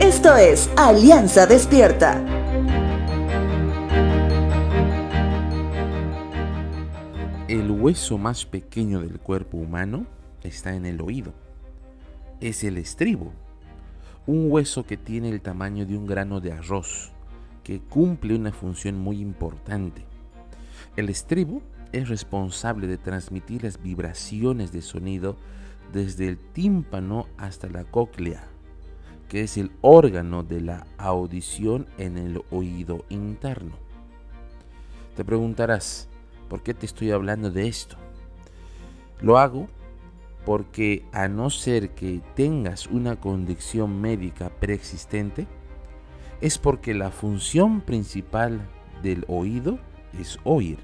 Esto es Alianza Despierta. El hueso más pequeño del cuerpo humano está en el oído. Es el estribo, un hueso que tiene el tamaño de un grano de arroz, que cumple una función muy importante. El estribo es responsable de transmitir las vibraciones de sonido desde el tímpano hasta la cóclea, que es el órgano de la audición en el oído interno. Te preguntarás, ¿por qué te estoy hablando de esto? Lo hago porque a no ser que tengas una condición médica preexistente, es porque la función principal del oído es oír,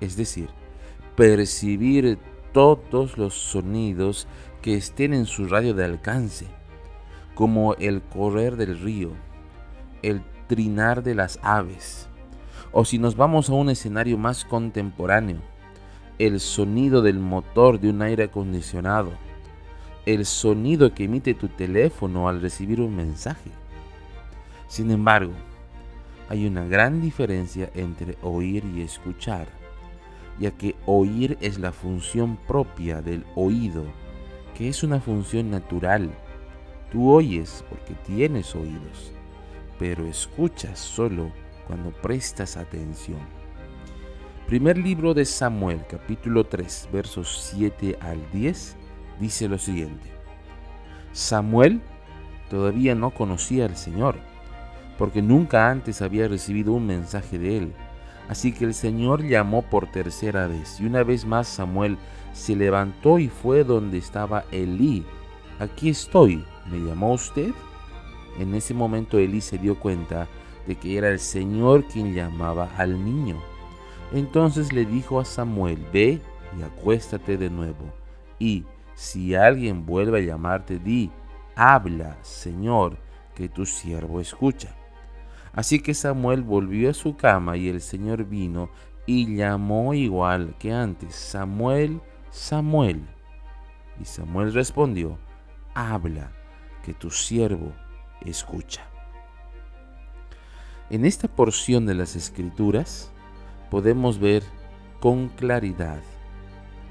es decir, percibir todos los sonidos que estén en su radio de alcance, como el correr del río, el trinar de las aves, o si nos vamos a un escenario más contemporáneo, el sonido del motor de un aire acondicionado, el sonido que emite tu teléfono al recibir un mensaje. Sin embargo, hay una gran diferencia entre oír y escuchar, ya que oír es la función propia del oído, que es una función natural. Tú oyes porque tienes oídos, pero escuchas solo cuando prestas atención. Primer libro de Samuel, capítulo 3, versos 7 al 10, dice lo siguiente. Samuel todavía no conocía al Señor, porque nunca antes había recibido un mensaje de él. Así que el Señor llamó por tercera vez, y una vez más Samuel se levantó y fue donde estaba Elí. Aquí estoy, ¿me llamó usted? En ese momento Elí se dio cuenta de que era el Señor quien llamaba al niño. Entonces le dijo a Samuel, ve y acuéstate de nuevo. Y si alguien vuelve a llamarte, di, habla, Señor, que tu siervo escucha. Así que Samuel volvió a su cama y el Señor vino y llamó igual que antes, Samuel, Samuel. Y Samuel respondió, habla, que tu siervo escucha. En esta porción de las escrituras, podemos ver con claridad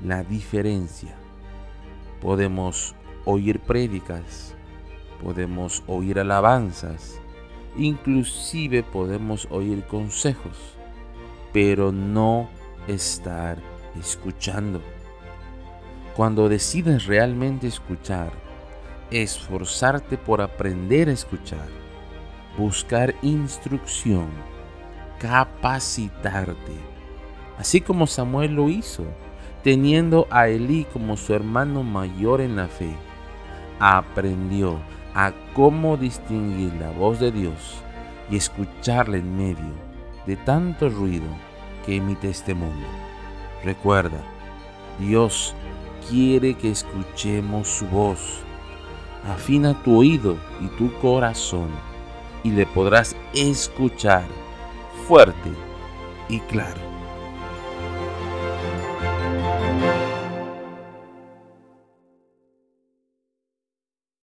la diferencia. Podemos oír prédicas, podemos oír alabanzas, inclusive podemos oír consejos, pero no estar escuchando. Cuando decides realmente escuchar, esforzarte por aprender a escuchar, buscar instrucción, capacitarte, así como Samuel lo hizo, teniendo a Elí como su hermano mayor en la fe. Aprendió a cómo distinguir la voz de Dios y escucharla en medio de tanto ruido que emite este mundo. Recuerda, Dios quiere que escuchemos su voz. Afina tu oído y tu corazón y le podrás escuchar fuerte y claro.